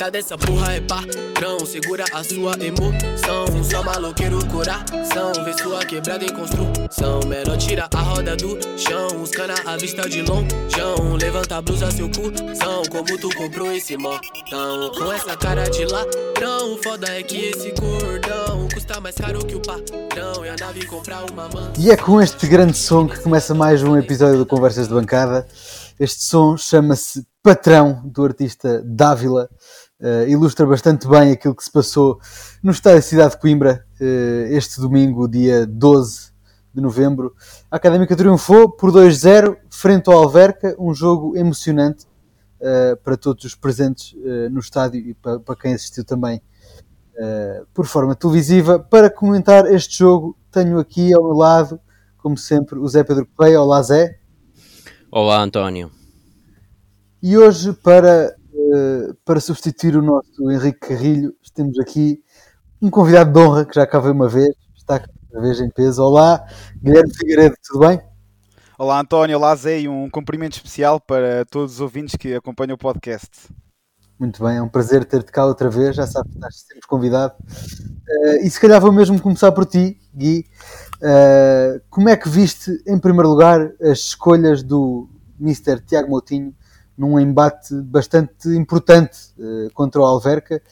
Metade dessa porra é patrão, segura a sua emoção. Só maloqueiro coração, vê sua quebrada em construção. Menor tira a roda do chão, os cana à vista de longeão. Levanta a blusa, seu cuzão, como tu comprou esse montão. Com essa cara de ladrão, foda é que esse cordão custa mais caro que o patrão. E a nave comprar uma. E é com este grande som que começa mais um episódio do Conversas de Bancada. Este som chama-se Patrão, do artista Dávila. Uh, ilustra bastante bem aquilo que se passou no estádio da cidade de Coimbra uh, este domingo, dia 12 de novembro. A Académica triunfou por 2-0 frente ao Alverca, um jogo emocionante uh, para todos os presentes no estádio e para, para quem assistiu também por forma televisiva. Para comentar este jogo, tenho aqui ao meu lado, como sempre, o Zé Pedro Correia. Olá, Zé. Olá, António. E hoje, para, uh, para substituir o nosso Henrique Carrilho, temos aqui um convidado de honra que já cá veio uma vez, está cá uma vez em peso. Olá, Guilherme Figueiredo, tudo bem? Olá, António, olá, Zé, e um cumprimento especial para todos os ouvintes que acompanham o podcast. Muito bem, é um prazer ter-te cá outra vez, já sabes que estás sempre convidado. Uh, e se calhar vou mesmo começar por ti, Gui. Uh, como é que viste, em primeiro lugar, as escolhas do Mr. Tiago Moutinho num embate bastante importante uh, contra o Alverca,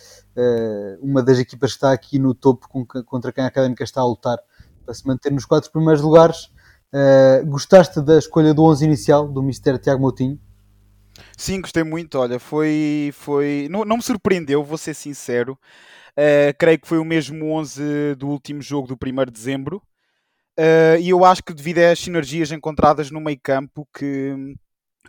uma das equipas que está aqui no topo com, contra quem a Académica está a lutar para se manter nos quatro primeiros lugares. Gostaste da escolha do 11 inicial do Mister Tiago Moutinho? Sim, gostei muito. Olha, foi. foi... Não, não me surpreendeu, vou ser sincero. Uh, creio que foi o mesmo 11 do último jogo do 1 de dezembro. Uh, e eu acho que devido às sinergias encontradas no meio campo que,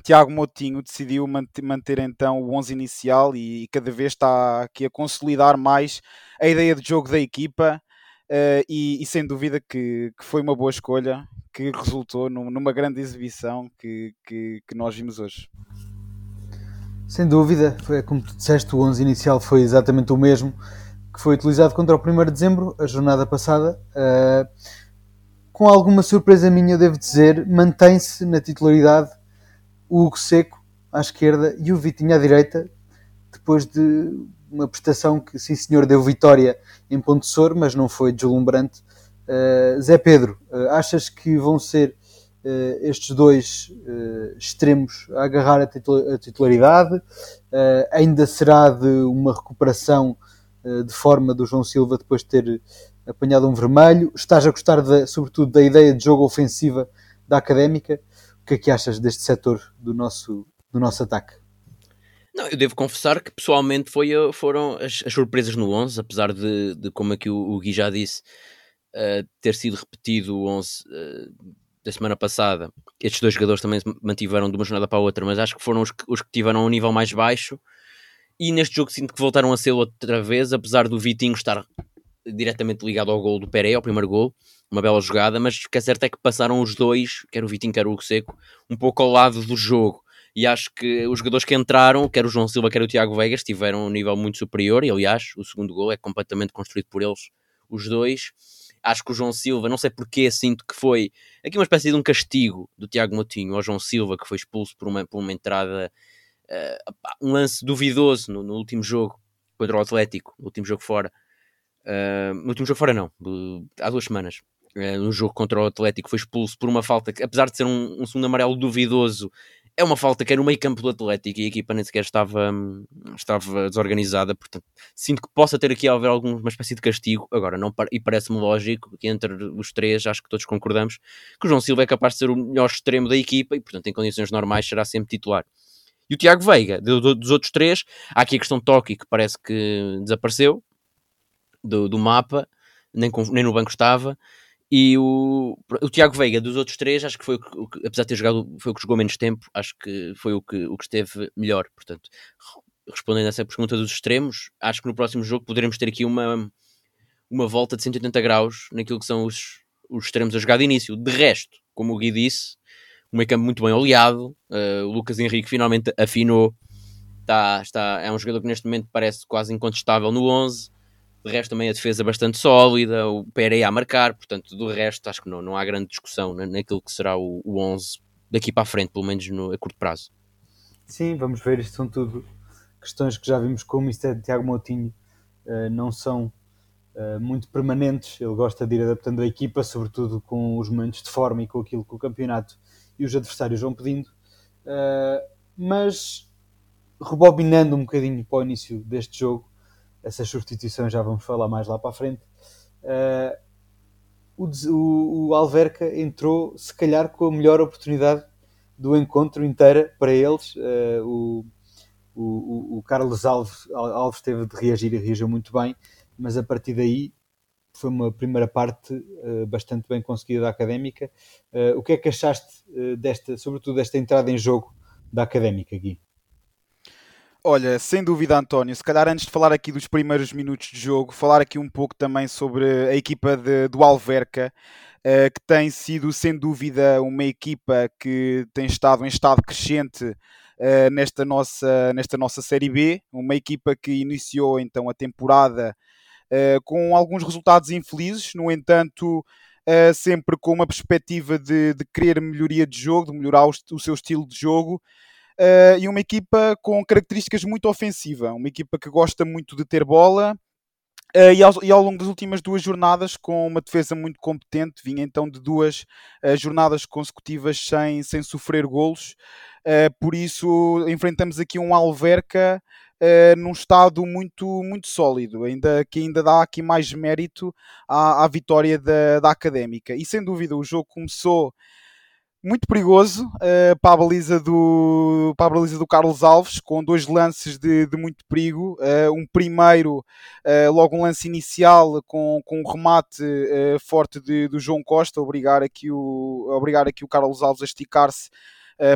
Tiago Motinho decidiu manter, manter, então o 11 inicial e, cada vez está aqui a consolidar mais a ideia de jogo da equipa uh, e, e, sem dúvida que, que, foi uma boa escolha que resultou numa grande exibição que, que, que, nós vimos hoje. Sem dúvida, foi como tu disseste, o 11 inicial foi exatamente o mesmo que foi utilizado contra o 1 de dezembro, a jornada passada. Uh, com alguma surpresa minha, devo dizer, mantém-se na titularidade o Hugo Seco à esquerda e o Vitinho à direita, depois de uma prestação que, sim senhor, deu vitória em Ponte Sor, mas não foi deslumbrante. Uh, Zé Pedro, uh, achas que vão ser uh, estes dois extremos a agarrar a, a titularidade? ainda será de uma recuperação de forma do João Silva depois de ter apanhado um vermelho? Estás a gostar, de, sobretudo, da ideia de jogo ofensiva da Académica? que é que achas deste setor do nosso, do nosso ataque? Não, eu devo confessar que pessoalmente foi, foram as, as surpresas no 11, apesar de, de como aqui o, o Gui já disse, uh, ter sido repetido o 11 uh, da semana passada. Estes dois jogadores também se mantiveram de uma jornada para a outra, mas acho que foram os que, os que tiveram um nível mais baixo. E neste jogo sinto que voltaram a ser outra vez, apesar do Vitinho estar diretamente ligado ao gol do Pérez, ao primeiro gol, uma bela jogada, mas o que é certo é que passaram os dois, quer o Vitinho, quer o Hugo Seco, um pouco ao lado do jogo. E acho que os jogadores que entraram, quer o João Silva, quer o Tiago Vegas, tiveram um nível muito superior. E aliás, o segundo gol é completamente construído por eles, os dois. Acho que o João Silva, não sei porquê, sinto que foi aqui uma espécie de um castigo do Tiago Motinho ao João Silva, que foi expulso por uma, por uma entrada, uh, um lance duvidoso no, no último jogo contra o Atlético, no último jogo fora. Uh, no último jogo fora não, há duas semanas. Uh, no jogo contra o Atlético foi expulso por uma falta que, apesar de ser um, um segundo amarelo duvidoso, é uma falta que é no meio campo do Atlético e a equipa nem sequer estava, estava desorganizada, portanto sinto que possa ter aqui haver alguma espécie de castigo, agora não e parece-me lógico que entre os três, acho que todos concordamos, que o João Silva é capaz de ser o melhor extremo da equipa e portanto em condições normais será sempre titular. E o Tiago Veiga, dos outros três, há aqui a questão Toque que parece que desapareceu, do, do mapa, nem, com, nem no banco estava. E o, o Tiago Veiga, dos outros três, acho que foi o que, apesar de ter jogado, foi o que jogou menos tempo, acho que foi o que, o que esteve melhor. Portanto, respondendo a essa pergunta dos extremos, acho que no próximo jogo poderemos ter aqui uma, uma volta de 180 graus naquilo que são os, os extremos a jogar de início. De resto, como o Gui disse, um meio campo muito bem oleado, uh, o Lucas Henrique finalmente afinou, está, está, é um jogador que neste momento parece quase incontestável no 11, De resto, também a defesa bastante sólida, o Pereira a marcar, portanto, do resto, acho que não, não há grande discussão naquilo que será o, o 11 daqui para a frente, pelo menos no, a curto prazo. Sim, vamos ver, isto são tudo questões que já vimos com o Mr. Tiago Moutinho, uh, não são uh, muito permanentes, ele gosta de ir adaptando a equipa, sobretudo com os momentos de forma e com aquilo que o campeonato e os adversários vão pedindo, uh, mas rebobinando um bocadinho para o início deste jogo, essas substituições já vamos falar mais lá para a frente. Uh, o, o, Alverca entrou, se calhar, com a melhor oportunidade do encontro inteira para eles. Uh, o, o, o, Carlos Alves, Alves teve de reagir e reagiu muito bem, mas a partir daí foi uma primeira parte uh, bastante bem conseguida da Académica. O que é que achaste desta, sobretudo desta entrada em jogo da Académica, Gui? Olha, sem dúvida, António, se calhar antes de falar aqui dos primeiros minutos de jogo, falar aqui um pouco também sobre a equipa de, do Alverca, uh, que tem sido, sem dúvida, uma equipa que tem estado em estado crescente uh, nesta, nossa, nesta nossa Série B, uma equipa que iniciou então a temporada uh, com alguns resultados infelizes, no entanto, sempre com uma perspectiva de, de querer melhoria de jogo, de melhorar o, o seu estilo de jogo uh, e uma equipa com características muito ofensiva, uma equipa que gosta muito de ter bola. Uh, e, ao, e, ao, longo das últimas duas jornadas, com uma defesa muito competente, vinha então de duas uh, jornadas consecutivas sem, sem sofrer golos. por isso, enfrentamos aqui um Alverca num estado muito, muito sólido, ainda, que ainda dá aqui mais mérito à, à vitória da, da Académica. E sem dúvida, o jogo começou muito perigoso uh, para, a baliza do, para a baliza do Carlos Alves, com dois lances de, de muito perigo. Uh, um primeiro, uh, logo um lance inicial com, com um remate forte de, do João Costa, obrigar aqui o, obrigar aqui o Carlos Alves a esticar-se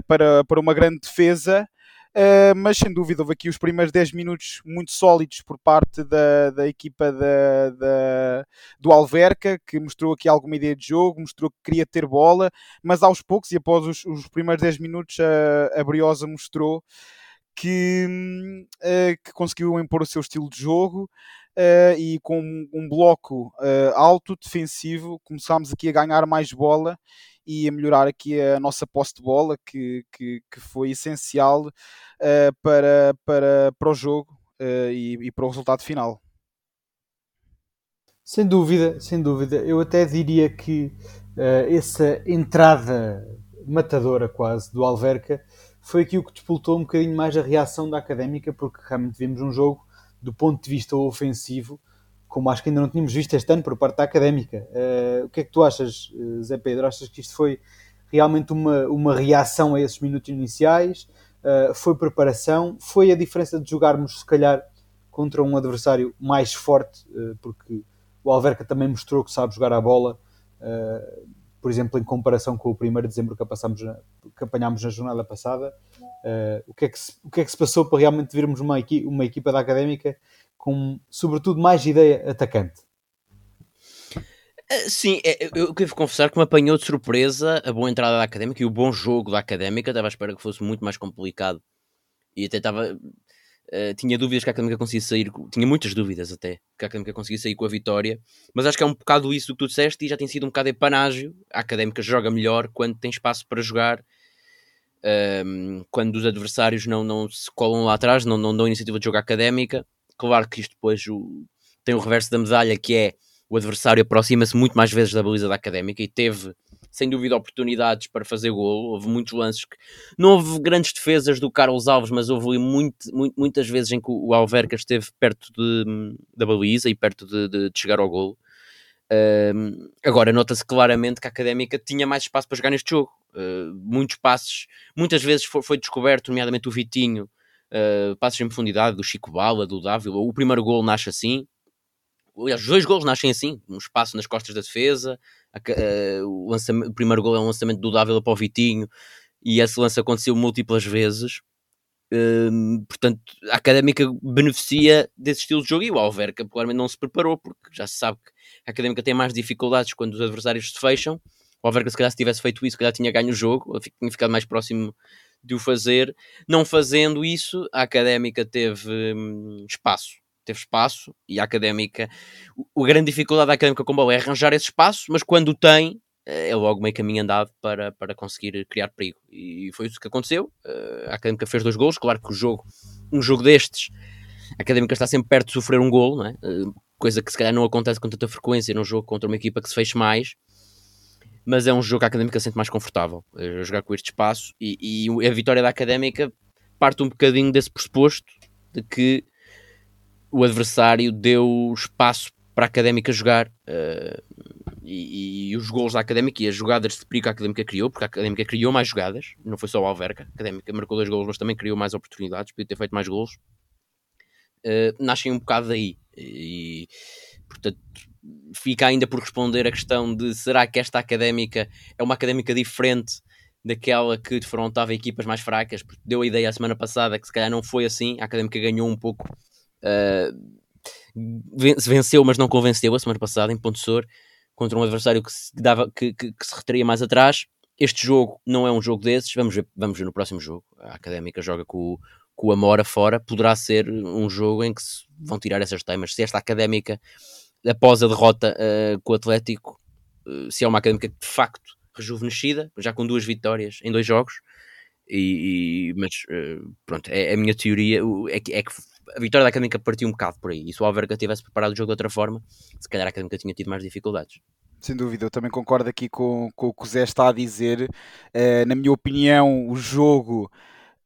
para, para uma grande defesa. Uh, mas sem dúvida houve aqui os primeiros 10 minutos muito sólidos por parte da, da equipa da, da, do Alverca, que mostrou aqui alguma ideia de jogo, mostrou que queria ter bola, mas aos poucos e após os, os primeiros 10 minutos a, a Briosa mostrou que, uh, que conseguiu impor o seu estilo de jogo. Uh, e com um bloco alto, defensivo, começámos aqui a ganhar mais bola e a melhorar aqui a nossa posse de bola, que, que, que foi essencial uh, para, para, para o jogo uh, e, e para o resultado final. Sem dúvida, sem dúvida. Eu até diria que uh, essa entrada matadora quase do Alverca foi aquilo que despoltou um bocadinho mais a reação da Académica, porque realmente vimos um jogo do ponto de vista ofensivo como acho que ainda não tínhamos visto este ano por parte da académica. Uh, o que é que tu achas, eh, Zé Pedro? Achas que isto foi realmente uma, uma reação a esses minutos iniciais? Uh, foi preparação? Foi a diferença de jogarmos, se calhar, contra um adversário mais forte? Uh, porque o Alverca também mostrou que sabe jogar a bola. por exemplo, em comparação com o 1 de dezembro que, passamos, que apanhámos na jornada passada, o, que é que se, o que é que se passou para realmente virmos uma, equi uma equipa da académica com, sobretudo, mais ideia atacante. Ah, sim, é, eu devo confessar que me apanhou de surpresa a boa entrada da Académica e o bom jogo da Académica. Estava à espera que fosse muito mais complicado e até estava. Uh, tinha dúvidas que a Académica conseguisse sair, tinha muitas dúvidas até que a Académica conseguisse sair com a vitória, mas acho que é um bocado isso que tu disseste e já tem sido um bocado de panágio. A Académica joga melhor quando tem espaço para jogar, uh, quando os adversários não, não se colam lá atrás, não, não dão iniciativa de jogo à Académica Claro que isto depois o, tem o reverso da medalha, que é o adversário aproxima-se muito mais vezes da baliza da Académica e teve, sem dúvida, oportunidades para fazer golo. Houve muitos lances que não houve grandes defesas do Carlos Alves, mas houve muito, muito, muitas vezes em que o Alverca esteve perto de, da baliza e perto de, de, de chegar ao golo. Agora, nota-se claramente que a Académica tinha mais espaço para jogar neste jogo. Uh, muitos passes, muitas vezes foi, foi descoberto, nomeadamente o Vitinho, uh, passos em profundidade do Chico Bala, do Dávila. O primeiro gol nasce assim. Aliás, os dois gols nascem assim, um espaço nas costas da defesa. A, uh, o, o, primeiro gol é um lançamento do Dávila para o Vitinho e esse lance aconteceu múltiplas vezes. Portanto, a Académica beneficia desse estilo de jogo e o Alverca claramente não se preparou, porque já se sabe que a Académica tem mais dificuldades quando os adversários se fecham. O Alverca, se calhar, se tivesse feito isso, se calhar tinha ganho o jogo, tinha ficado mais próximo de o fazer. Não fazendo isso, a académica teve hum, espaço teve espaço e a académica, a grande dificuldade da académica com bola é arranjar esse espaço, mas quando o tem, eh, é logo meio caminho andado para, para conseguir criar perigo. E foi isso que aconteceu. Eh, a académica fez dois gols, claro que o jogo, um jogo destes, a académica está sempre perto de sofrer um gol, não é? Eh, coisa que se calhar não acontece com tanta frequência num jogo contra uma equipa que se feche mais. Mas é um jogo que a académica sente mais confortável. A jogar com este espaço e, e a vitória da académica parte um bocadinho desse pressuposto de que o adversário deu espaço para a Académica jogar uh, e, e, os gols da Académica e as jogadas de perigo que a Académica criou, porque a Académica criou mais jogadas, não foi só o Alverca, a Académica marcou dois gols, mas também criou mais oportunidades, podia ter feito mais gols, uh, nascem um bocado daí. E, portanto, fica ainda por responder a questão de será que esta Académica é uma Académica diferente daquela que defrontava equipas mais fracas, porque deu a ideia a semana passada que se calhar não foi assim, a Académica ganhou um pouco Uh, venceu, mas não convenceu a semana passada em Ponte Sor contra um adversário que se, dava, que, que, que se retraía mais atrás. Este jogo não é um jogo desses. Vamos ver, vamos ver no próximo jogo. A Académica joga com, com o Amora fora. Poderá ser um jogo em que se vão tirar essas temas. Se esta Académica, após a derrota uh, com o Atlético, uh, se é uma Académica de facto rejuvenescida, já com duas vitórias em dois jogos, e, e mas uh, pronto, é, é, a minha teoria é que, é que a vitória da Académica partiu um bocado por aí. E se o Alverca tivesse preparado o jogo de outra forma, se calhar a Académica tinha tido mais dificuldades. Sem dúvida, eu também concordo aqui com, com o que o Zé está a dizer. Na minha opinião, o jogo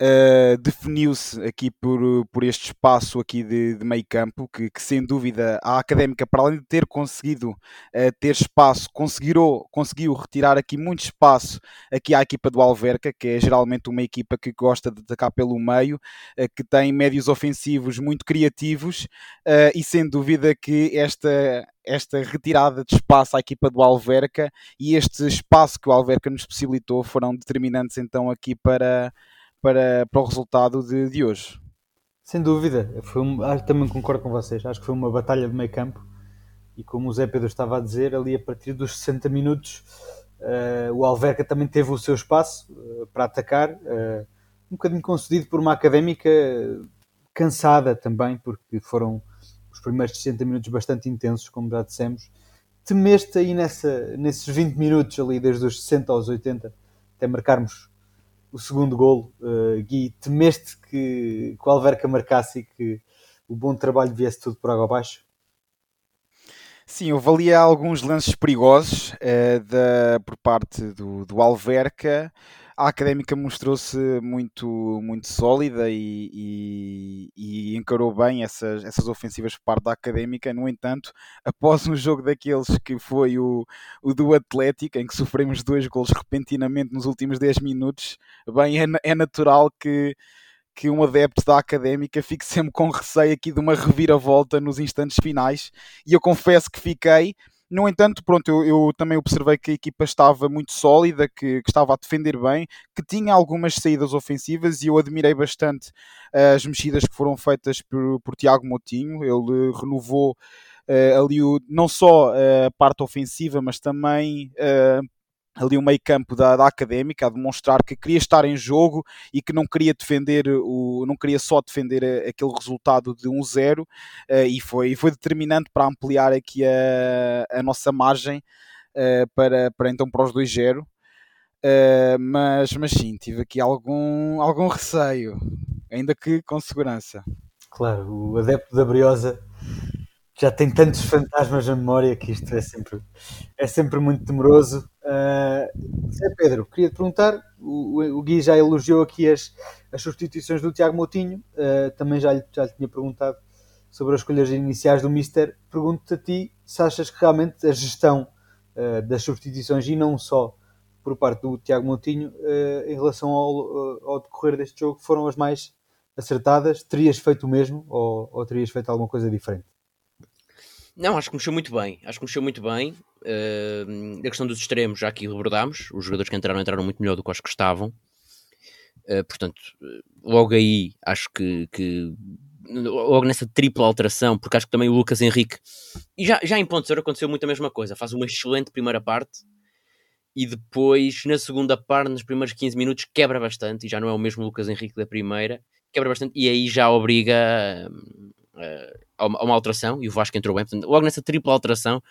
uh, definiu-se aqui por, por este espaço aqui de, de meio campo, que, que, sem dúvida a Académica, para além de ter conseguido uh, ter espaço, conseguiu, conseguiu retirar aqui muito espaço aqui à equipa do Alverca, que é geralmente uma equipa que gosta de atacar pelo meio, uh, que tem médios ofensivos muito criativos e sem dúvida que esta esta retirada de espaço à equipa do Alverca e este espaço que o Alverca nos possibilitou foram determinantes então aqui para, para, para o resultado de, de hoje. Sem dúvida, foi um, também concordo com vocês. Acho que foi uma batalha de meio campo e como o Zé Pedro estava a dizer, ali a partir dos 60 minutos uh, o Alverca também teve o seu espaço uh, para atacar, uh, um bocadinho concedido por uma académica cansada também, porque foram os primeiros 60 minutos bastante intensos, como já dissemos. Temeste aí nessa, nesses 20 minutos ali, desde os 60 aos 80, até marcarmos o segundo golo, uh, Gui, temeste que, que o Alverca marcasse e que o bom trabalho viesse tudo por água abaixo? Sim, houve ali alguns lances perigosos uh, da, por parte do, do Alverca a académica mostrou-se muito, muito sólida e, e, e, encarou bem essas, essas ofensivas por parte da académica. No entanto, após um jogo daqueles que foi o, o do Atlético, em que sofremos dois gols repentinamente nos últimos 10 minutos, bem, é, é natural que que um adepto da académica fique sempre com receio aqui de uma reviravolta nos instantes finais e eu confesso que fiquei no entanto, pronto, eu, eu, também observei que a equipa estava muito sólida, que, que, estava a defender bem, que tinha algumas saídas ofensivas e eu admirei bastante uh, as mexidas que foram feitas por, por Tiago Motinho. Ele renovou uh, ali o, não só a parte ofensiva, mas também uh, ali o meio campo da, da académica a demonstrar que queria estar em jogo e que não queria defender o não queria só defender aquele resultado de 1-0 uh, e foi, foi determinante para ampliar aqui a, a nossa margem uh, para, para então para os 2-0 uh, eh, mas, mas sim, tive aqui algum, algum receio ainda que com segurança. Claro, o adepto da Briosa já tem tantos fantasmas na memória que isto é sempre, é sempre muito temeroso. Uh, Zé Pedro, queria te perguntar: o, o Gui já elogiou aqui as, as substituições do Tiago Moutinho, uh, também já lhe, já lhe tinha perguntado sobre as escolhas iniciais do Mister. Pergunto-te a ti se achas que realmente a gestão uh, das substituições e não só por parte do Tiago Moutinho em relação ao, ao decorrer deste jogo foram as mais acertadas? Terias feito o mesmo ou, ou terias feito alguma coisa diferente? Não, acho que mexeu muito bem. Acho que mexeu muito bem. Uh, a questão dos extremos, já aqui rebordámos. Os jogadores que entraram entraram muito melhor do que os que estavam. Uh, portanto, logo aí, acho que, que, logo nessa tripla alteração, porque acho que também o Lucas Henrique, e já, já em Ponte aconteceu muito a mesma coisa. Faz uma excelente primeira parte e depois, na segunda parte, nos primeiros 15 minutos, quebra bastante. E já não é o mesmo Lucas Henrique da primeira, quebra bastante. E aí já obriga a, uma, alteração e o Vasco entrou bem. Portanto, logo nessa tripla alteração,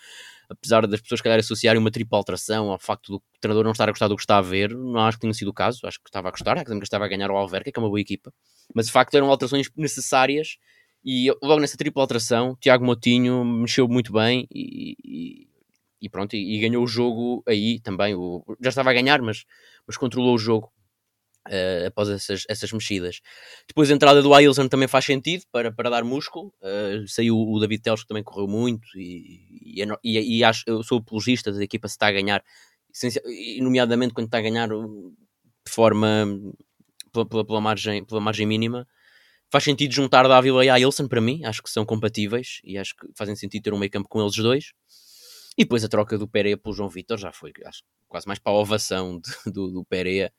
apesar das pessoas, calhar, associarem uma tripla alteração ao facto do treinador não estar a gostar do que está a ver, não acho que tenha sido o caso. Acho que estava a gostar, Académica estava a ganhar o Alverca, que é uma boa equipa, mas de facto eram alterações necessárias. E logo nessa tripla alteração, Tiago Motinho mexeu muito bem e, e, e pronto, e, e, ganhou o jogo aí também. O, já estava a ganhar, mas, mas controlou o jogo Uh, após essas, essas mexidas. Depois a entrada do Ailson também faz sentido para, para dar músculo. Uh, saiu o David Teles que também correu muito e, e, e, e, acho, eu sou apologista da equipa se está a ganhar, nomeadamente quando está a ganhar de forma pela, pela, pela, margem, pela margem mínima. Faz sentido juntar Dávila e Ailson para mim, acho que são compatíveis e acho que fazem sentido ter um meio campo com eles dois. E depois a troca do Pereira pelo João Vitor já foi acho, quase mais para a ovação de, do, do Pereira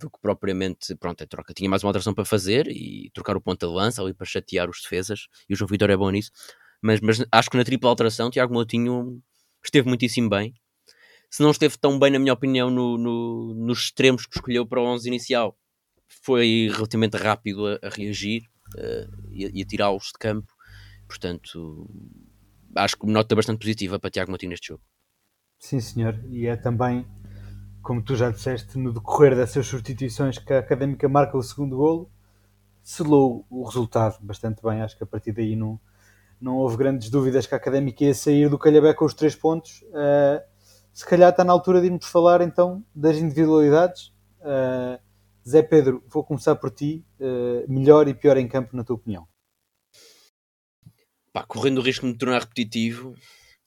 do que propriamente, pronto, a troca. Tinha mais uma alteração para fazer e trocar o ponto de lança ali para chatear os defesas, e o João Vitor é bom nisso. Mas, mas acho que na tripla alteração, Tiago Moutinho esteve muitíssimo bem. Se não esteve tão bem, na minha opinião, no, no, nos extremos que escolheu para o 11 inicial, foi relativamente rápido a, a reagir uh, e, a, a tirá-los de campo. Portanto, acho que nota bastante positiva para Tiago Moutinho neste jogo. Sim, senhor. E é também como tu já disseste, no decorrer dessas substituições que a Académica marca o segundo golo, selou o resultado bastante bem. Acho que a partir daí não, não houve grandes dúvidas que a Académica ia sair do Calhabé com os três pontos. Uh, se calhar está na altura de irmos falar então das individualidades. Uh, Zé Pedro, vou começar por ti. Uh, melhor e pior em campo, na tua opinião? Pá, correndo o risco de me tornar repetitivo,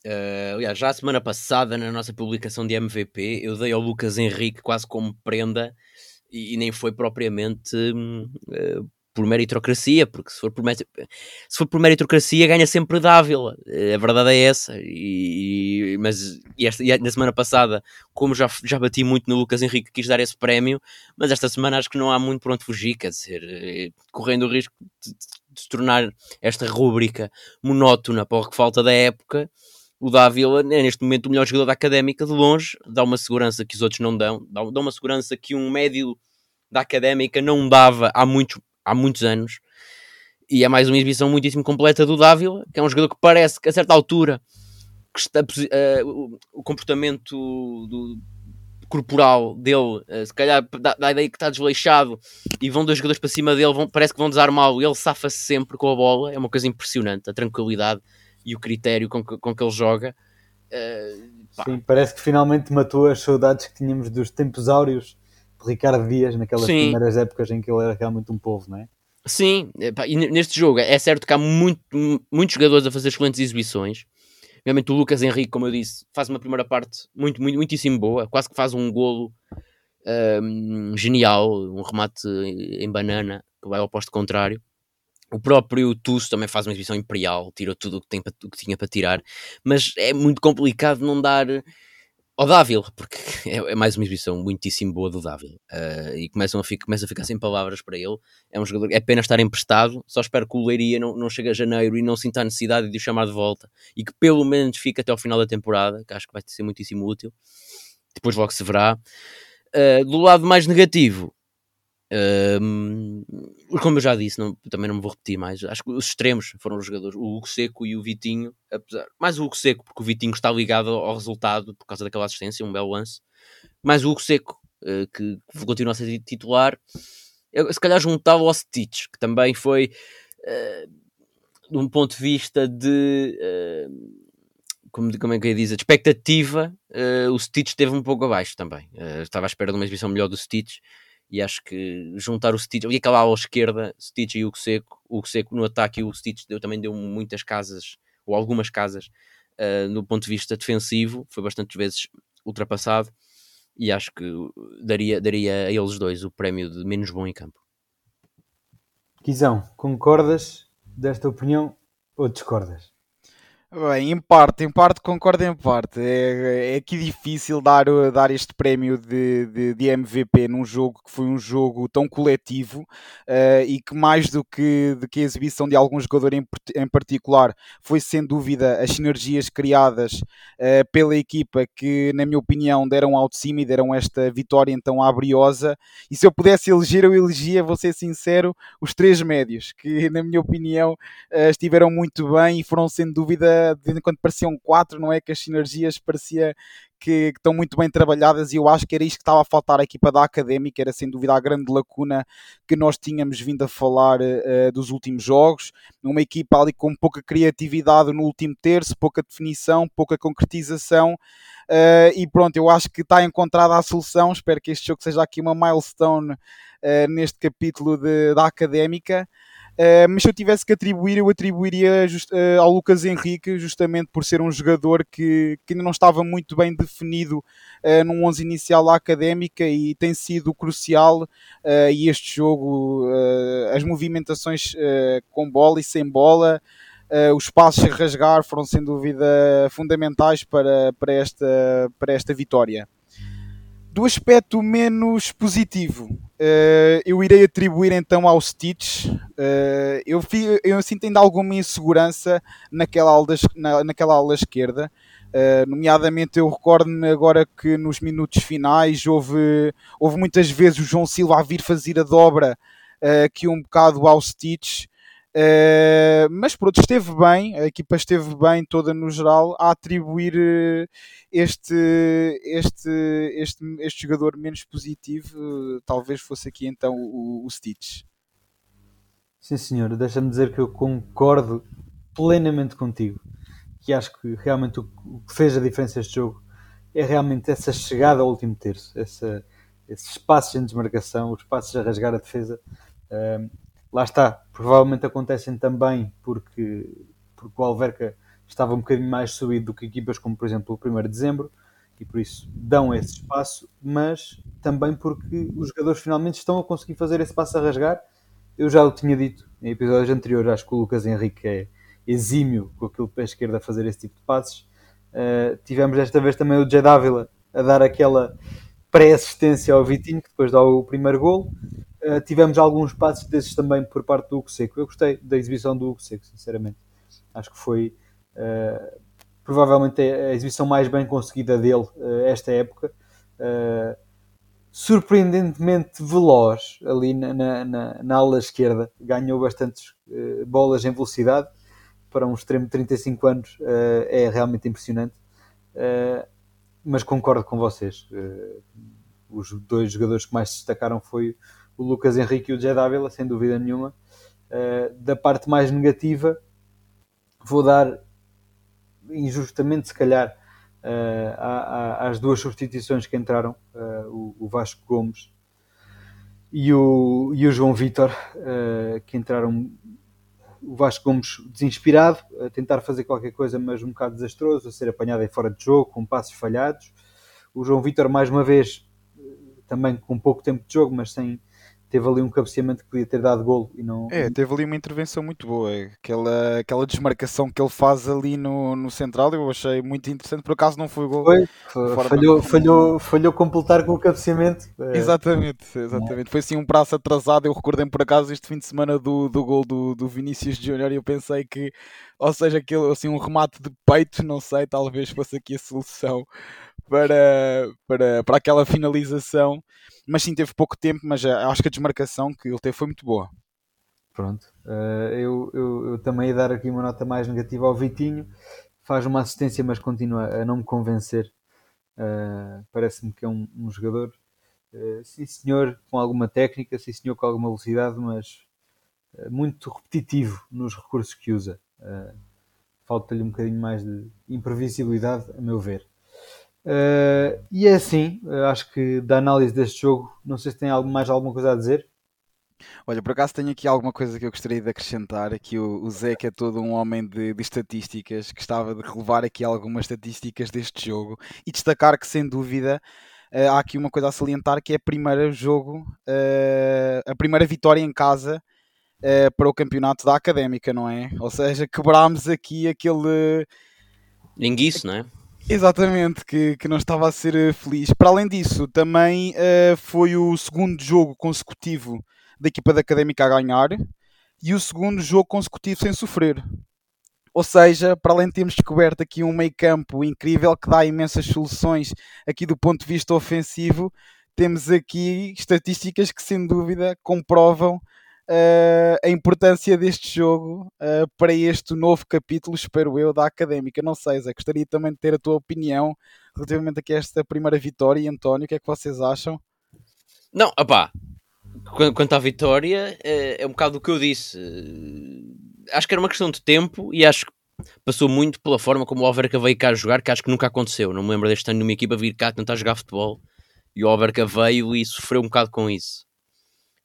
Uh, aliás, já a semana passada, na nossa publicação de MVP, eu dei ao Lucas Henrique quase como prenda e, e nem foi propriamente uh, por meritocracia, porque se for por, se for por meritocracia ganha sempre Dávila, a verdade é essa. E, mas e esta, e na semana passada, como já, já bati muito no Lucas Henrique, quis dar esse prémio, mas esta semana acho que não há muito por onde fugir, quer dizer, eh, correndo o risco de, de se tornar esta rúbrica monótona para o que falta da época o Dávila é neste momento o melhor jogador da académica de longe, dá uma segurança que os outros não dão, dá, uma segurança que um médio da académica não dava há muitos, há muitos anos. E é mais uma exibição muitíssimo completa do Dávila, que é um jogador que parece que a certa altura que está, uh, o comportamento do, corporal dele, uh, se calhar dá, dá, a ideia que está desleixado e vão dois jogadores para cima dele, vão, parece que vão desarmá-lo. Ele safa-se sempre com a bola, é uma coisa impressionante, a tranquilidade e o critério com que, com que ele joga. Uh, Sim, parece que finalmente matou as saudades que tínhamos dos tempos áureos de Ricardo Dias naquelas Sim. primeiras épocas em que ele era realmente um povo, não é? Sim, e neste jogo é certo que há muito, muitos jogadores a fazer excelentes exibições. Realmente o Lucas Henrique, como eu disse, faz uma primeira parte muito, muito, muitíssimo boa, quase que faz um golo um, genial, um remate em banana que vai ao posto contrário. O próprio Tusso também faz uma exibição imperial, tirou tudo o que, tem o que tinha para tirar, mas é muito complicado não dar ao Dávila, porque é, é, mais uma exibição muitíssimo boa do Dávila uh, e começam a ficar, começa a ficar sem palavras para ele. É um jogador, é pena estar emprestado, só espero que o Leiria não, não chegue a janeiro e não sinta a necessidade de o chamar de volta e que pelo menos fique até ao final da temporada, que acho que vai ser muitíssimo útil. Depois logo se verá. Uh, do lado mais negativo, um, como eu já disse, não, também não me vou repetir mais. Acho que os extremos foram os jogadores, o Hugo Seco e o Vitinho, apesar, mais o Hugo Seco, porque o Vitinho está ligado ao resultado por causa daquela assistência, um belo lance. Mais o Hugo Seco, uh, que, que continua a ser titular. Eu, se calhar juntava ao Stitch, que também foi, uh, de um ponto de vista de. Uh, como, como é que eu ia dizer, de expectativa, o Stitch esteve um pouco abaixo também. estava à espera de uma exibição melhor do Stitch e acho que juntar o Stitch, e aquela à esquerda, Stitch e o Seco, o Seco no ataque e o Stitch deu, também deu muitas casas, ou algumas casas, uh, no ponto de vista defensivo, foi bastantes vezes ultrapassado, e acho que daria, daria a eles dois o prémio de menos bom em campo. Quizão, concordas desta opinião ou discordas? Bem, em parte, em parte concordo em parte. É, é difícil dar, dar este prémio de, de, de MVP num jogo que foi um jogo tão coletivo uh, e que mais do que, do que a exibição de algum jogador em, em particular foi sem dúvida as sinergias criadas uh, pela equipa que, na minha opinião, deram ao de cima e deram esta vitória então abriosa. E se eu pudesse eleger, eu elegia, vou ser sincero, os três médios, que na minha opinião uh, estiveram muito bem e foram sem dúvida de vez em quando pareciam quatro, não é? Que as sinergias parecia que, que, estão muito bem trabalhadas e eu acho que era isto que estava a faltar à equipa da Académica, era sem dúvida a grande lacuna que nós tínhamos vindo a falar uh, dos últimos jogos, uma equipa ali com pouca criatividade no último terço, pouca definição, pouca concretização uh, e pronto, eu acho que está encontrada a solução, espero que este jogo seja aqui uma milestone uh, neste capítulo de, da Académica Uh, mas se eu tivesse que atribuir, eu atribuiria just, uh, ao Lucas Henrique, justamente por ser um jogador que, que ainda não estava muito bem definido uh, num 11 inicial à académica e tem sido crucial. E este jogo, as movimentações com bola e sem bola, os passos a rasgar foram sem dúvida fundamentais para, para, esta, para esta vitória. Do aspecto menos positivo, uh, eu irei atribuir então ao Stitch. Uh, eu, eu sinto ainda alguma insegurança naquela ala, na, naquela esquerda. Uh, nomeadamente, eu recordo-me agora que nos minutos finais houve, houve muitas vezes o João Silva a vir fazer a dobra aqui um bocado ao Stitch. Uh, mas pronto, esteve bem, a equipa esteve bem toda no geral a atribuir uh, este, este, este, este jogador menos positivo, uh, talvez fosse aqui então o, o Stitch. Sim senhor, deixa-me dizer que eu concordo plenamente contigo, que acho que realmente o, o que fez a diferença este jogo é realmente essa chegada ao último terço, essa, esses espaços em desmarcação, os espaços a rasgar a defesa. Uh, lá está, provavelmente acontecem também porque, porque o Alverca estava um bocadinho mais subido do que equipas como, por exemplo, o 1 de dezembro e por isso dão esse espaço, mas também porque os jogadores finalmente estão a conseguir fazer esse passo a rasgar. Eu já o tinha dito em episódios anteriores, acho que o Lucas Henrique é exímio com aquele pé esquerdo a fazer esse tipo de passes. Uh, tivemos desta vez também o Jay Dávila a dar aquela pré-assistência ao Vitinho, que depois dá o primeiro golo. Uh, tivemos alguns passos desses também por parte do Hugo Seco. Eu gostei da exibição do Hugo Seco, sinceramente. Acho que foi uh, provavelmente a exibição mais bem conseguida dele uh, esta época. surpreendentemente veloz ali na, na, na, na ala esquerda. Ganhou bastantes bolas em velocidade. Para um extremo de 35 anos é realmente impressionante. mas concordo com vocês. os dois jogadores que mais se destacaram foi o Lucas Henrique e o Jed Ávila, sem dúvida nenhuma. Uh, da parte mais negativa, vou dar injustamente, se calhar, uh, às duas substituições que entraram, uh, o, o, Vasco Gomes e o, e o João Vitor, que entraram. O Vasco Gomes desinspirado, a tentar fazer qualquer coisa, mas um bocado desastroso, a ser apanhado em fora de jogo, com passos falhados. O João Vitor, mais uma vez, também com pouco tempo de jogo, mas sem, teve ali um cabeceamento que podia ter dado golo e não. É, teve ali uma intervenção muito boa. Aquela, aquela desmarcação que ele faz ali no, no central, eu achei muito interessante. Por acaso não foi gol. Foi, falhou, falhou, falhou completar com o cabeceamento. É. Exatamente, exatamente. Foi assim um braço atrasado. Eu recordei por acaso este fim de semana do, do gol do, do Vinícius Júnior e eu pensei que, ou seja, aquele, assim, um remate de peito, não sei, talvez fosse aqui a solução para, para, para aquela finalização mas sim teve pouco tempo, mas eh, acho que a desmarcação que ele teve foi muito boa. Pronto, uh, eu, eu, eu, também ia dar aqui uma nota mais negativa ao Vitinho, faz uma assistência, mas continua a não me convencer. Uh, Parece-me que é um, um jogador, uh, sim senhor, com alguma técnica, sim senhor, com alguma velocidade, mas muito repetitivo nos recursos que usa. Falta-lhe um bocadinho mais de imprevisibilidade, a meu ver. Uh, e é assim, acho que da análise deste jogo, não sei se tem mais alguma coisa a dizer. Olha, por acaso tenho aqui alguma coisa que eu gostaria de acrescentar. Aqui o, o que é todo um homem de, de estatísticas, que estava de relevar aqui algumas estatísticas deste jogo e destacar que, sem dúvida, uh, há aqui uma coisa a salientar que é a primeira jogo, uh, a primeira vitória em casa uh, para o campeonato da Académica, não é? Ou seja, quebrámos aqui aquele... Linguiço, não é? Exatamente, que, que não estava a ser feliz. Para além disso, também uh, foi o segundo jogo consecutivo da equipa da Académica a ganhar e o segundo jogo consecutivo sem sofrer. Ou seja, para além de termos descoberto aqui um meio campo incrível que dá imensas soluções aqui do ponto de vista ofensivo, temos aqui estatísticas que sem dúvida comprovam uh, a importância deste jogo uh, para este novo capítulo, espero eu, da Académica. Não sei, Zé, gostaria também de ter a tua opinião relativamente a esta primeira vitória. E António, o que é que vocês acham? Não, opá, quanto à vitória, é, é um bocado o que eu disse acho que era uma questão de tempo e acho que passou muito pela forma como o Alverca veio cá jogar, que acho que nunca aconteceu. Não me lembro deste ano numa equipa vir cá tentar jogar futebol e o Alverca veio e sofreu um bocado com isso.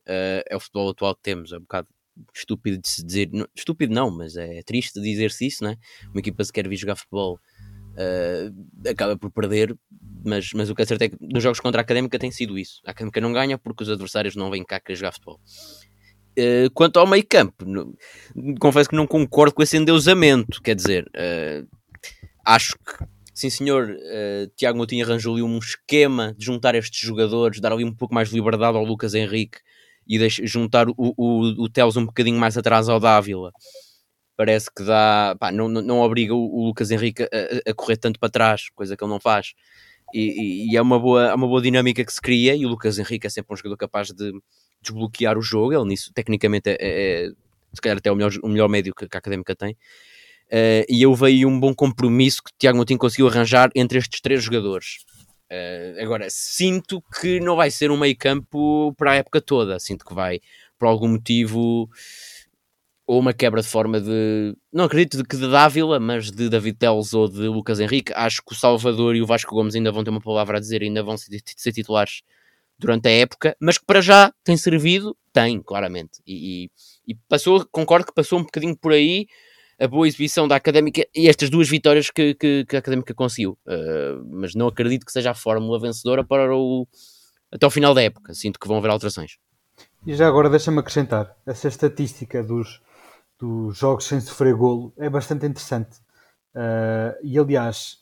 Uh, é o futebol atual que temos, é um bocado estúpido de se dizer, não, estúpido não, mas é triste dizer-se isso, né? Uma equipa se quer vir jogar futebol uh, acaba por perder, mas, mas o que é certo é que nos jogos contra a Académica tem sido isso. A Académica não ganha porque os adversários não vêm cá querer jogar futebol. Uh, quanto ao meio campo, confesso que não concordo com esse endeusamento. Quer dizer, uh, acho que, sim senhor, uh, Tiago Moutinho arranjou ali um esquema de juntar estes jogadores, dar ali um pouco mais de liberdade ao Lucas Henrique e deixe, juntar o, o, o Teles um bocadinho mais atrás ao Dávila. Parece que dá, pá, não, não, obriga o, Lucas Henrique a, a, correr tanto para trás, coisa que ele não faz. E, e, é, uma boa, é uma boa dinâmica que se cria. E o Lucas Henrique é sempre um jogador capaz de desbloquear o jogo. Ele nisso, tecnicamente, é, é, é se calhar até o melhor, o melhor médio que, que a Académica tem. Uh, e eu veio um bom compromisso que o Tiago Moutinho conseguiu arranjar entre estes três jogadores. Uh, agora, sinto que não vai ser um meio campo para a época toda. Sinto que vai, por algum motivo, ou uma quebra de forma de. Não acredito que de Dávila, mas de David Teles ou de Lucas Henrique. Acho que o Salvador e o Vasco Gomes ainda vão ter uma palavra a dizer, ainda vão ser, ser titulares durante a época, mas que para já tem servido, tem, claramente. E, e, e, passou, concordo que passou um bocadinho por aí a boa exibição da Académica e estas duas vitórias que, que, que a Académica conseguiu. Uh, mas não acredito que seja a fórmula vencedora para o, até o final da época. Sinto que vão haver alterações. E já agora deixa-me acrescentar, essa estatística dos, dos jogos sem sofrer golo é bastante interessante. Uh, e aliás,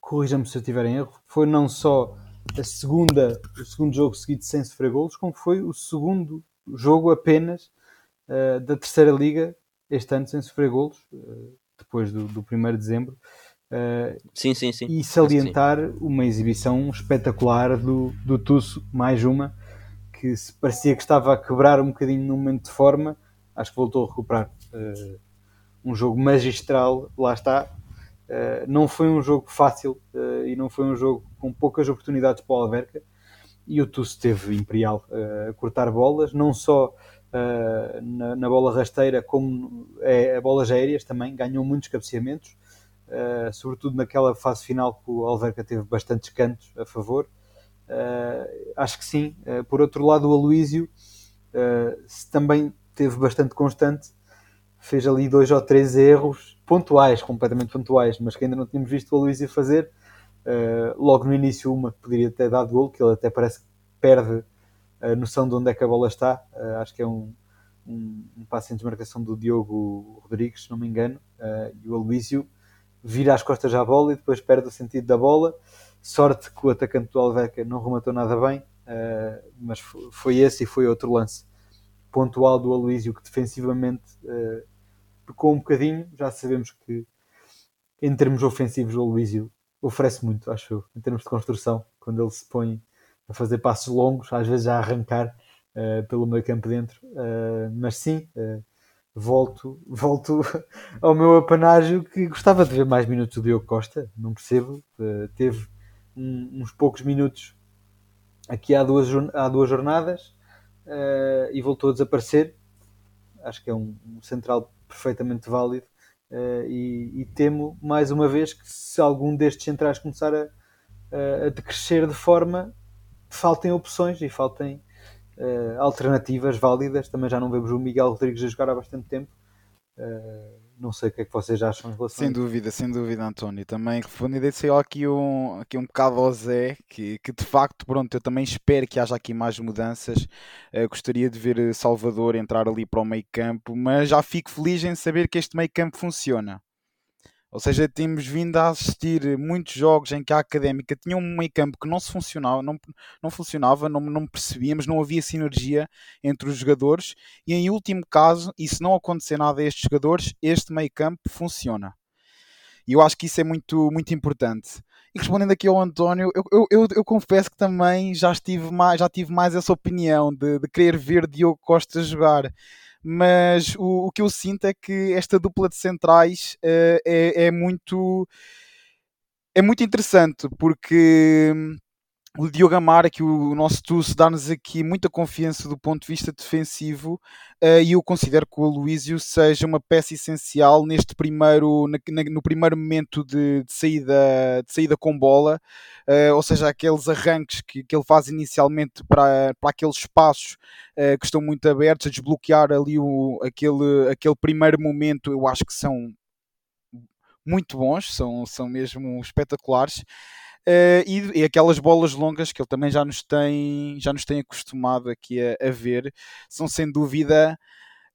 corrija-me se eu estiver em erro, foi não só a segunda, o segundo jogo seguido sem sofrer golos, como foi o segundo jogo apenas uh, da terceira liga este ano sem sofrer golos, uh, depois do, do 1 de dezembro. Uh, sim, sim, sim. E salientar uma exibição espetacular do, do Tusso, mais uma, que se parecia que estava a quebrar um bocadinho no momento de forma, acho que voltou a recuperar. um jogo magistral, lá está, Uh, não foi um jogo fácil uh, e não foi um jogo com poucas oportunidades para o Alverca e o Tusso teve imperial uh, a cortar bolas, não só na, na, bola rasteira como é, a bolas aéreas também, ganhou muitos cabeceamentos, sobretudo naquela fase final que o Alverca teve bastantes cantos a favor. acho que sim. por outro lado, o Aloísio também teve bastante constante, fez ali dois ou três erros pontuais, completamente pontuais, mas que ainda não tínhamos visto o Aloysio fazer. Uh, logo no início, uma que poderia ter dado gol, que ele até parece que perde a noção de onde é que a bola está. Uh, acho que é um, um, um passo em desmarcação do Diogo Rodrigues, se não me engano, uh, e o Aloysio vira as costas à bola e depois perde o sentido da bola. Sorte que o atacante do Alverca não rematou nada bem, mas foi esse e foi outro lance pontual do Aloysio que defensivamente pecou um bocadinho. Já sabemos que, em termos ofensivos, o Luísio oferece muito, acho eu, em termos de construção, quando ele se põe a fazer passos longos, às vezes a arrancar uh, pelo meio campo dentro. Uh, mas sim, uh, volto, volto ao meu apanágio que gostava de ver mais minutos do Diogo Costa, não percebo. teve um, uns poucos minutos aqui há duas, há duas jornadas e voltou a desaparecer. Acho que é um, um central perfeitamente válido. E, e, temo mais uma vez que se algum destes centrais começar a, a decrescer de forma faltem opções e faltem uh, alternativas válidas. Também já não vemos o Miguel Rodrigues a jogar há bastante tempo uh, Não sei o que é que vocês acham em relação Sem dúvida, sem dúvida, António. Também respondendo esse aqui um, aqui um bocado ao Zé, que, que de facto, pronto, eu também espero que haja aqui mais mudanças. Uh, gostaria de ver Salvador entrar ali para o meio campo, mas já fico feliz em saber que este meio campo funciona. Ou seja, temos vindo a assistir muitos jogos em que a académica tinha um meio campo que não se funcionava, não, não funcionava, não, não percebíamos, não havia sinergia entre os jogadores, e em último caso, e se não acontecer nada a estes jogadores, este meio campo funciona. E eu acho que isso é muito, muito importante. E respondendo aqui ao António, eu, eu, eu, eu confesso que também já, estive mais, já tive mais essa opinião de, de querer ver Diogo Costa jogar mas o, o que eu sinto é que esta dupla de centrais uh, é, é muito é muito interessante porque hum, o Diogo Amar, que o nosso Tusso, dá-nos aqui muita confiança do ponto de vista defensivo uh, e eu considero que o Luísio seja uma peça essencial neste primeiro, na, na, no primeiro momento de, de, saída, de saída com bola, uh, ou seja, aqueles arranques que, que ele faz inicialmente para, para aqueles espaços uh, que estão muito abertos, a desbloquear ali o, aquele, aquele primeiro momento, eu acho que são muito bons, são, são mesmo espetaculares. Uh, e, e, aquelas bolas longas que ele também já nos tem, já nos tem acostumado aqui a, a ver, são sem dúvida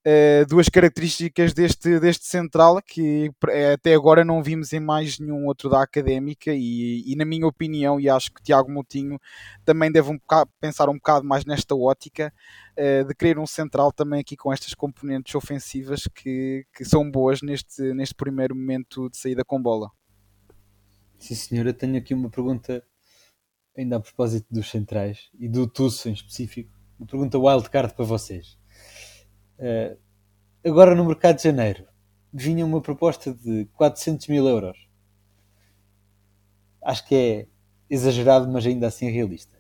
uh, duas características deste, deste central que eh, até agora não vimos em mais nenhum outro da académica e, e na minha opinião, e acho que Tiago Moutinho também deve um bocado, pensar um bocado mais nesta ótica de querer um central também aqui com estas componentes ofensivas que, que são boas neste, neste primeiro momento de saída com bola. Sim, senhora, tenho aqui uma pergunta ainda a propósito dos centrais e do Tusso em específico. Uma pergunta wildcard para vocês. Uh, agora no mercado de janeiro vinha uma proposta de 400 mil euros. Acho que é exagerado, mas ainda assim é realista.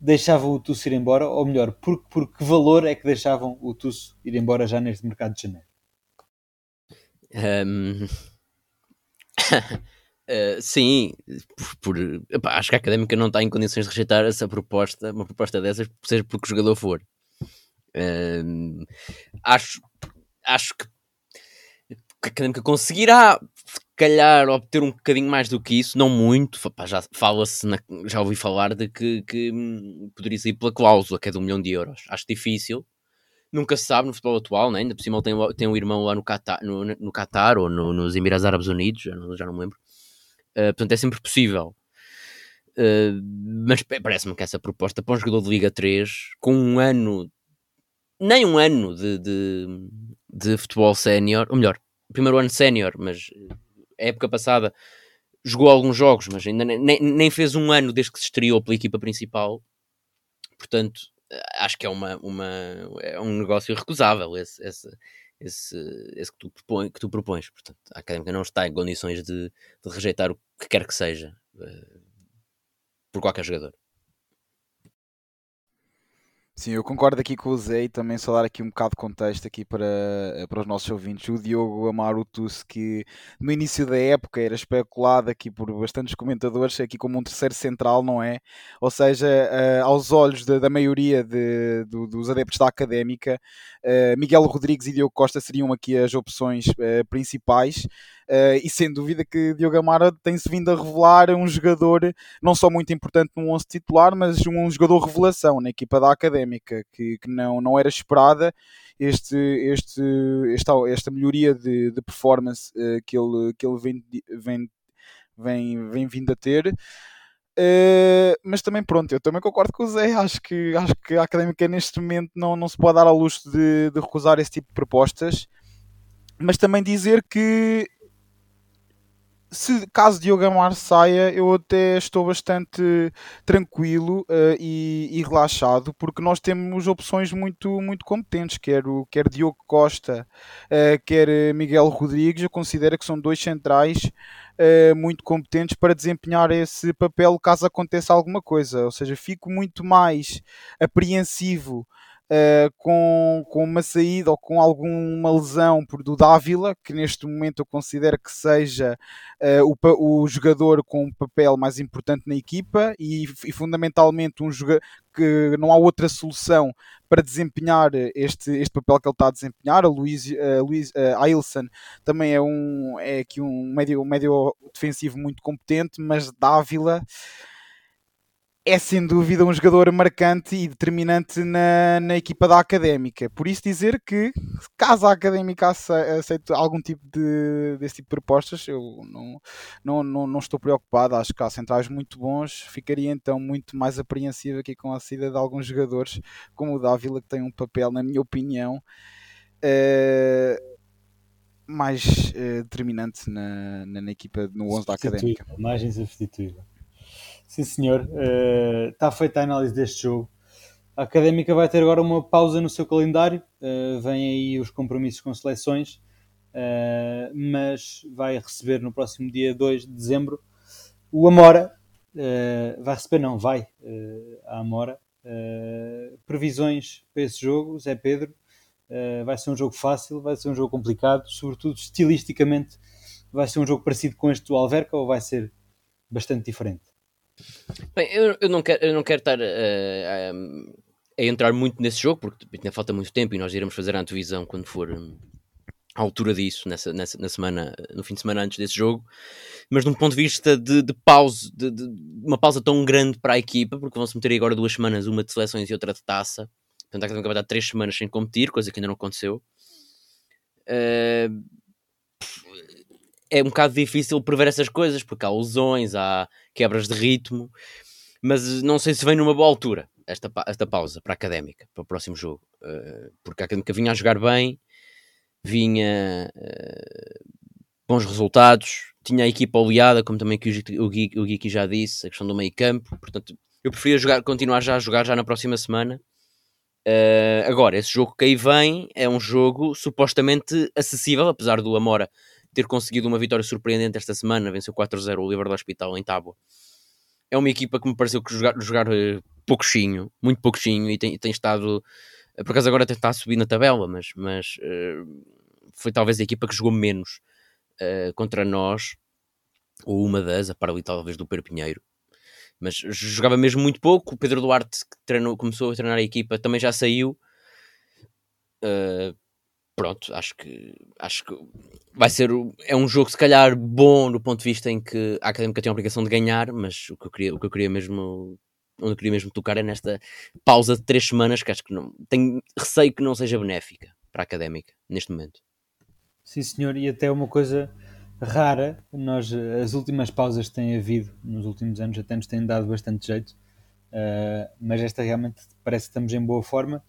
Deixavam o Tusso ir embora, ou melhor, por, por que valor é que deixavam o Tusso ir embora já neste mercado de janeiro? Um... Uh, sim, por, por epá, acho que a académica não está em condições de rejeitar essa proposta, uma proposta dessas, seja porque o jogador for. Uh, acho, acho que, que a académica conseguirá, se calhar, obter um bocadinho mais do que isso, não muito. já fala-se, já ouvi falar de que, que hum, poderia sair pela cláusula, que é de um milhão de euros. Acho difícil nunca se sabe no futebol atual, né? ainda por cima ele tem, tem um irmão lá no Qatar, no, no Qatar ou no, nos Emirados Árabes Unidos, já não, já não me lembro. Uh, portanto, é sempre possível. Uh, mas parece-me que essa proposta para um jogador de Liga 3, com um ano, nem um ano de, de, de futebol sénior, ou melhor, primeiro ano sénior, mas a época passada jogou alguns jogos, mas ainda nem, nem fez um ano desde que se estreou pela equipa principal. Portanto, acho que é, uma, uma, é um negócio recusável esse, esse, esse, esse que, tu propões, que tu propões. Portanto, a académica não está em condições de, de rejeitar o que quer que seja uh, por qualquer jogador. Sim, eu concordo aqui com o Zé e também só dar aqui um bocado de contexto aqui para, para os nossos ouvintes. O Diogo Amaro Tuss, que no início da época era especulado aqui por bastantes comentadores, aqui como um terceiro central, não é? Ou seja, uh, aos olhos de, da maioria de, do, dos adeptos da Académica, uh, Miguel Rodrigues e Diogo Costa seriam aqui as opções uh, principais. Uh, e sem dúvida que Diogo Amara tem-se vindo a revelar um jogador não só muito importante no 11 titular, mas um jogador revelação na equipa da Académica, que, que não, não era esperada. Este, este, esta, esta melhoria de, de performance uh, que ele, que ele vem, vem, vem, vem vindo a ter. Uh, mas também pronto, eu também concordo com o Zé, acho que, acho que a Académica neste momento não, não se pode dar ao luxo de, de recusar esse tipo de propostas, mas também dizer que se caso Diogo Amar saia, eu até estou bastante tranquilo uh, e, e, relaxado, porque nós temos opções muito, muito competentes, quer, o, quer Diogo Costa, uh, quer Miguel Rodrigues, eu considero que são dois centrais uh, muito competentes para desempenhar esse papel caso aconteça alguma coisa, ou seja, fico muito mais apreensivo uh, com, com uma saída ou com alguma lesão por, do Dávila, que neste momento eu considero que seja uh, o, o jogador com o papel mais importante na equipa e, e fundamentalmente um jogador que não há outra solução para desempenhar este, este papel que ele está a desempenhar. A Luiz, uh, Luiz uh, Ailson também é, um, é aqui um médio, um médio defensivo muito competente, mas Dávila é sem dúvida um jogador marcante e determinante na, na equipa da Académica. Por isso dizer que, caso a Académica aceite algum tipo de, desse tipo de propostas, eu não, não, não, não, estou preocupado. Acho que há centrais muito bons. Ficaria então muito mais apreensivo aqui com a saída de alguns jogadores, como o Dávila, que tem um papel, na minha opinião, uh, mais uh, determinante na, na, na, equipa, no 11 da Académica. Mais insubstituível. Sim, senhor. Uh, está feita a análise deste jogo. A Académica vai ter agora uma pausa no seu calendário. Uh, vêm aí os compromissos com seleções, uh, mas vai receber no próximo dia 2 de dezembro o Amora. vai receber, não, vai a Amora. previsões para esse jogo, Zé Pedro. vai ser um jogo fácil, vai ser um jogo complicado, sobretudo estilisticamente. Vai ser um jogo parecido com este do Alverca ou vai ser bastante diferente? Bem, eu, eu, não quero, eu não quero estar uh, a entrar muito nesse jogo, porque ainda falta muito tempo e nós iremos fazer a antevisão quando for à altura disso, nessa, nessa, na semana, no fim de semana antes desse jogo. Mas de um ponto de vista de, de pausa, de, de, uma pausa tão grande para a equipa, porque vão-se meter agora duas semanas, uma de seleções e outra de taça. Portanto, a Académica vai dar três semanas sem competir, coisa que ainda não aconteceu. Uh, é um bocado difícil prever essas coisas, porque há lesões, há quebras de ritmo, mas não sei se vem numa boa altura esta, esta pausa para a Académica, para o próximo jogo, uh, porque a Académica vinha a jogar bem, vinha uh, bons resultados, tinha a equipa oleada, como também que o, Gui, o Gui já disse, a questão do meio campo, portanto eu preferia jogar, continuar já a jogar já na próxima semana. Uh, agora, esse jogo que aí vem é um jogo supostamente acessível, apesar do Amora ter conseguido uma vitória surpreendente esta semana, venceu 4-0 o Livre do Hospital em Tábua. É uma equipa que me pareceu que jogar, jogar uh, pouquinho, muito pouquinho, e tem, tem estado, uh, por acaso agora a subir na tabela, mas, mas uh, foi talvez a equipa que jogou menos contra nós, ou uma das, a par ali talvez do Pedro Pinheiro. Mas jogava mesmo muito pouco. O Pedro Duarte, que treinou, começou a treinar a equipa, também já saiu. Uh, pronto, acho que acho que vai ser é um jogo se calhar bom no ponto de vista em que a Académica tem a obrigação de ganhar, mas o que eu queria, o que eu queria mesmo onde eu queria mesmo tocar é nesta pausa de três semanas que acho que não tenho receio que não seja benéfica para a Académica neste momento. Sim, senhor, e até uma coisa rara, nós as últimas pausas que têm havido nos últimos anos até nos têm dado bastante jeito, uh, mas esta realmente parece que estamos em boa forma.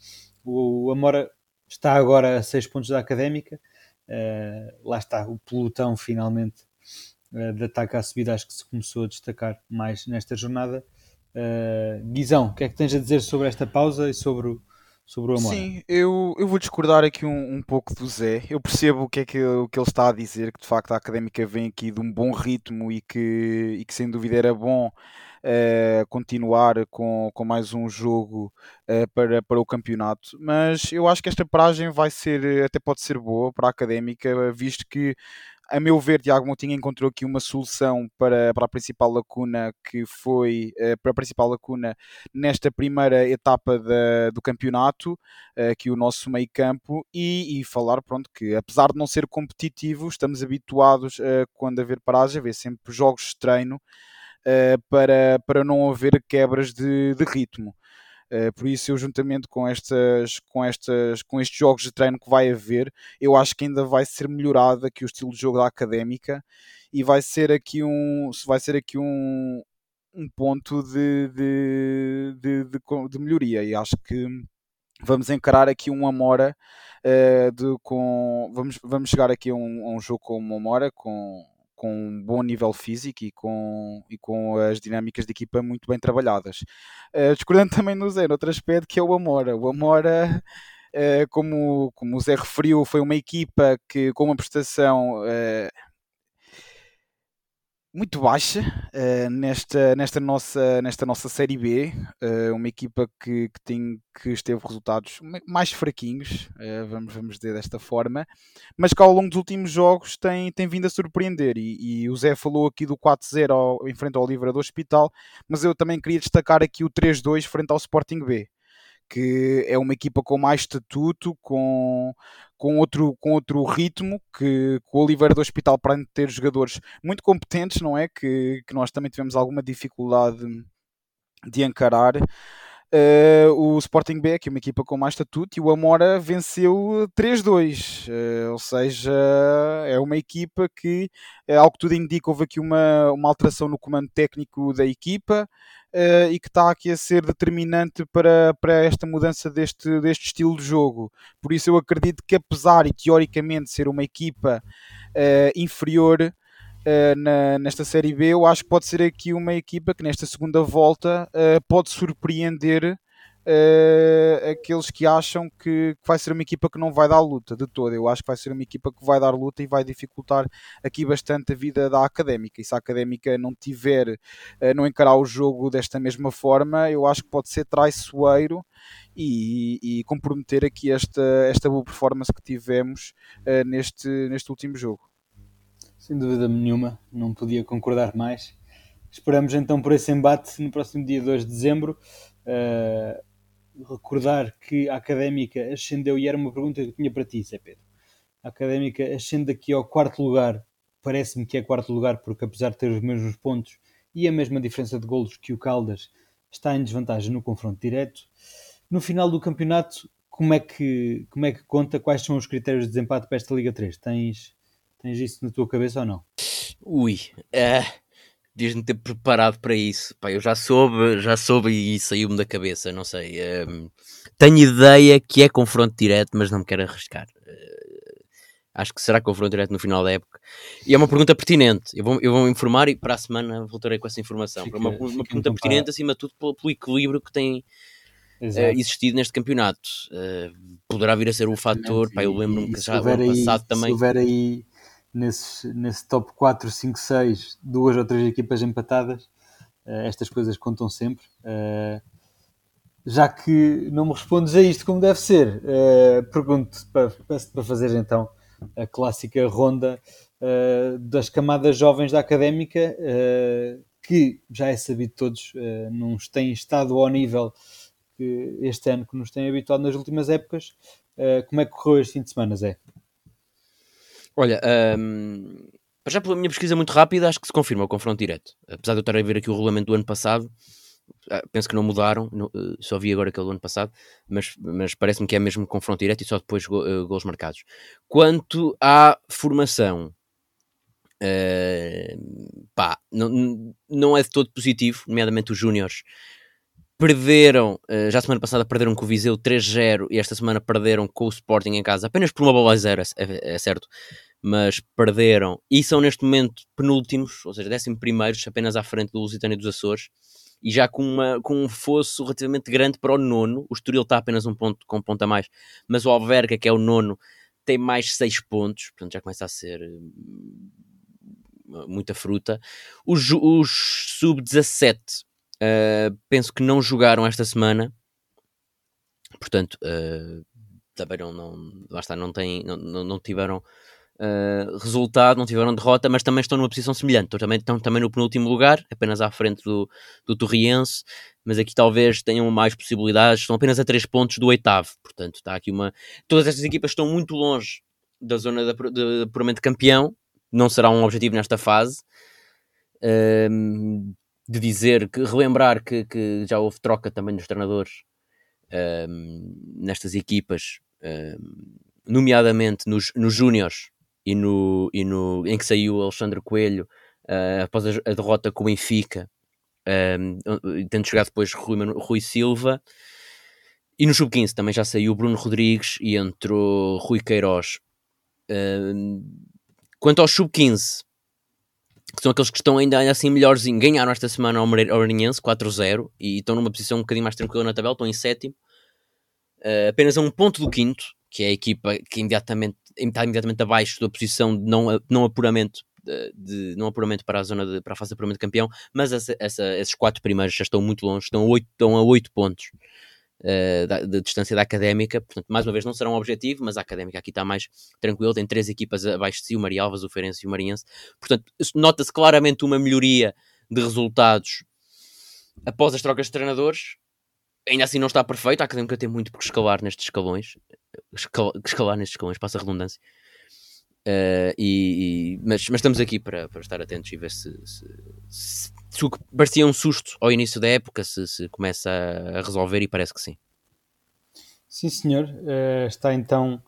O, o Amora está agora a 6 pontos da Académica. Uh, lá está o pelotão finalmente uh, de ataque à subida, acho que se começou a destacar mais nesta jornada. Uh, Guizão, o que é que tens a dizer sobre esta pausa e sobre o, sobre o Amor? Sim, eu, eu vou discordar aqui um, um pouco do Zé. Eu percebo o que é que, o que ele está a dizer, que de facto a Académica vem aqui de um bom ritmo e que, e que sem dúvida era bom uh, continuar com, com mais um jogo uh, para, para o campeonato. Mas eu acho que esta paragem vai ser, até pode ser boa para a académica, visto que a meu ver, Tiago Moutinho encontrou aqui uma solução para, para a principal lacuna que foi para a principal lacuna nesta primeira etapa da, do campeonato, que o nosso meio campo, e, e, falar pronto, que apesar de não ser competitivo, estamos habituados uh, quando haver paragem, a ver sempre jogos de treino para, para não haver quebras de, de ritmo. Uh, por isso, eu juntamente com estas, com estas, com estes jogos de treino que vai haver, eu acho que ainda vai ser melhorado aqui o estilo de jogo da académica e vai ser aqui um, vai ser aqui um, um ponto de, de, de, de, de melhoria e acho que vamos encarar aqui um Amora uh, de, com vamos, vamos chegar aqui a um, a um jogo com uma Amora com com um bom nível físico e com, e com as dinâmicas de equipa muito bem trabalhadas. Uh, discordando também no Zé, outro aspecto que é o Amora. O Amora, uh, como, como o Zé referiu, foi uma equipa que com uma prestação uh, muito baixa uh, nesta, nesta, nossa, nesta nossa Série B. Uh, uma equipa que, que, tem, que esteve resultados mais fraquinhos, uh, vamos, vamos dizer desta forma, mas que ao longo dos últimos jogos tem, tem vindo a surpreender. E, e o Zé falou aqui do 4-0 em frente ao Livra do Hospital, mas eu também queria destacar aqui o 3-2 frente ao Sporting B que é uma equipa com mais estatuto, com, com, outro, com outro ritmo, que, que o Oliveira do Hospital, para ter jogadores muito competentes, não é? Que, que nós também tivemos alguma dificuldade de encarar. Uh, o Sporting B, que é uma equipa com mais estatuto, e o Amora venceu 3-2. Uh, eh, ou seja, é uma equipa que, uh, ao que tudo indica, houve aqui uma, uma alteração no comando técnico da equipa uh, e que está aqui a ser determinante para, para esta mudança deste, deste estilo de jogo. Por isso, eu acredito que, apesar e teoricamente ser uma equipa inferior uh, na, nesta Série B, eu acho que pode ser aqui uma equipa que nesta segunda volta uh, pode surpreender uh, aqueles que acham que, que, vai ser uma equipa que não vai dar luta de toda. Eu acho que vai ser uma equipa que vai dar luta e vai dificultar aqui bastante a vida da académica. E se a académica não tiver, não encarar o jogo desta mesma forma, eu acho que pode ser traiçoeiro. E, e, comprometer aqui esta, esta boa performance que tivemos neste, neste último jogo. Sem dúvida nenhuma, não podia concordar mais. Esperamos então por esse embate no próximo dia 2 de dezembro. Uh, recordar que a Académica ascendeu, e era uma pergunta que eu tinha para ti, Zé Pedro. A Académica ascende aqui ao quarto lugar, parece-me que é quarto lugar, porque apesar de ter os mesmos pontos e a mesma diferença de golos que o Caldas, está em desvantagem no confronto direto. No final do campeonato, como é que, como é que conta? Quais são os critérios de desempate para esta Liga 3? Tens Tens isso na tua cabeça ou não? Ui, é. Devias-me ter preparado para isso. Pá, eu já soube, já soube e saiu-me da cabeça, não sei. Um, tenho ideia que é confronto direto, mas não me quero arriscar. Uh, acho que será confronto direto no final da época. E é uma pergunta pertinente. Eu vou, eu vou informar e para a semana voltarei com essa informação. Fica, uma, uma pergunta pertinente, acima de tudo, pelo, pelo equilíbrio que tem uh, existido neste campeonato. Uh, poderá vir a ser um fator. Pá, eu lembro-me que já ano passado também. Se houver aí nesse, nesse top 4, 5, 6, duas ou três equipas empatadas, uh, estas coisas contam sempre. Uh, já que não me respondes a isto como deve ser, uh, pergunto para, para fazer então a clássica ronda das camadas jovens da académica, que já é sabido todos, não têm estado ao nível este ano que nos tem habituado nas últimas épocas. como é que correu este fim de semana, Zé? Olha, um, já pela minha pesquisa muito rápida, acho que se confirma o confronto direto. Apesar de eu estar a ver aqui o regulamento do ano passado, ah, penso que não mudaram, não, eh, só vi agora aquele do ano passado, mas, mas parece-me que é mesmo confronto direto e só depois go, uh, gols marcados. Quanto à formação, uh, pá, não, não é de todo positivo, nomeadamente os júniores. Perderam, já semana passada perderam com o Viseu 3-0 e esta semana perderam com o Sporting em casa apenas por uma bola a zero, é, é, é certo mas perderam e são neste momento penúltimos, ou seja, décimo primeiros, apenas à frente do Lusitânia dos Açores, e já com, uma, com um fosso relativamente grande para o nono. O Estoril está apenas um ponto com um ponto a mais, mas o Alverca, que é o nono, tem mais seis pontos, portanto já começa a ser hum, muita fruta. Os, os sub-17 uh, penso que não jogaram esta semana, portanto uh, também não, não, não, tem, não, não, não tiveram uh, resultado, não tiveram derrota, mas também estão numa posição semelhante. Estão também, estão também no penúltimo lugar, apenas à frente do, do Torriense, mas aqui talvez tenham mais possibilidades. Estão apenas a 3 pontos do oitavo, portanto, está aqui uma. Todas estas equipas estão muito longe da zona de, de, de puramente campeão, não será um objetivo nesta fase. Uh, de dizer que relembrar que, que, já houve troca também dos treinadores nestas equipas, nomeadamente nos, nos Júniores, e no, e no, em que saiu Alexandre Coelho uh, após a, a, derrota com o Benfica, um, tendo chegado depois Rui, Rui Silva. E no Sub-15 também já saiu Bruno Rodrigues e entrou Rui Queiroz. Quanto aos Sub-15, que são aqueles que estão ainda assim melhores, ganharam esta semana ao Maranhense 4-0 e estão numa posição um bocadinho mais tranquila na tabela, estão em sétimo, uh, apenas a um ponto do quinto, que é a equipa que imediatamente, está imediatamente abaixo da posição de não, não apuramento de, não apuramento para a zona de, para a fase de apuramento de campeão, mas essa, essa, esses quatro primeiros já estão muito longe, estão 8, estão a 8 pontos uh, da, de distância da académica, portanto, mais uma vez não será um objetivo, mas a académica aqui está mais tranquila, tem três equipas abaixo de si, o Marialvas, o Feirense e o Mariense, portanto, nota-se claramente uma melhoria de resultados após as trocas de treinadores, ainda assim não está perfeito, a académica tem muito por escalar nestes escalões, escalar, escalar nestes escalões, passa a redundância. Uh, e, e, mas, mas, estamos aqui para, para estar atentos e ver se, se, se, se, o que parecia um susto ao início da época se, começa a resolver e parece que sim. Sim, senhor. Uh, está então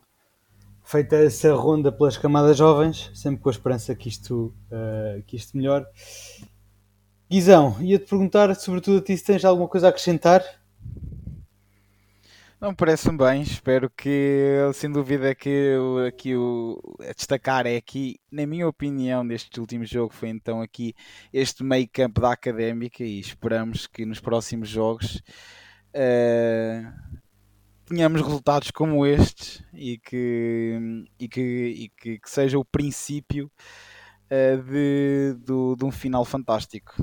feita essa ronda pelas camadas jovens, sempre com a esperança que isto, uh, que isto melhore. Guizão, ia-te perguntar, sobretudo a ti, se tens alguma coisa a acrescentar não, parece-me bem. Espero que, sem dúvida, que aqui o a destacar é aqui, na minha opinião, neste último jogo, foi então aqui este meio campo da Académica e esperamos que nos próximos jogos uh, tenhamos resultados como estes e que, e que, e que, que seja o princípio uh, de, do, de um final fantástico.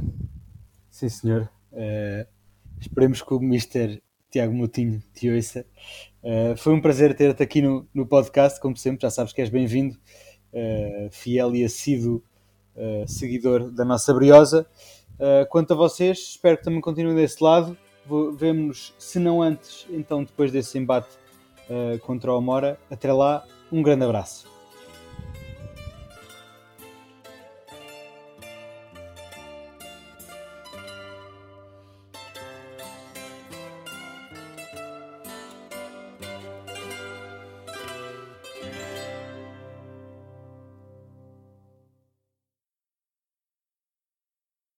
Sim, senhor. Uh, esperemos que o Mister Tiago Moutinho te ouça. Uh, foi um prazer ter-te aqui no, no podcast, como sempre, já sabes que és bem-vindo, uh, fiel e assíduo uh, seguidor da nossa Briosa. quanto a vocês, espero que também continuem desse lado. Vemo-nos, se não antes, então depois desse embate contra o Amora. Até lá, um grande abraço.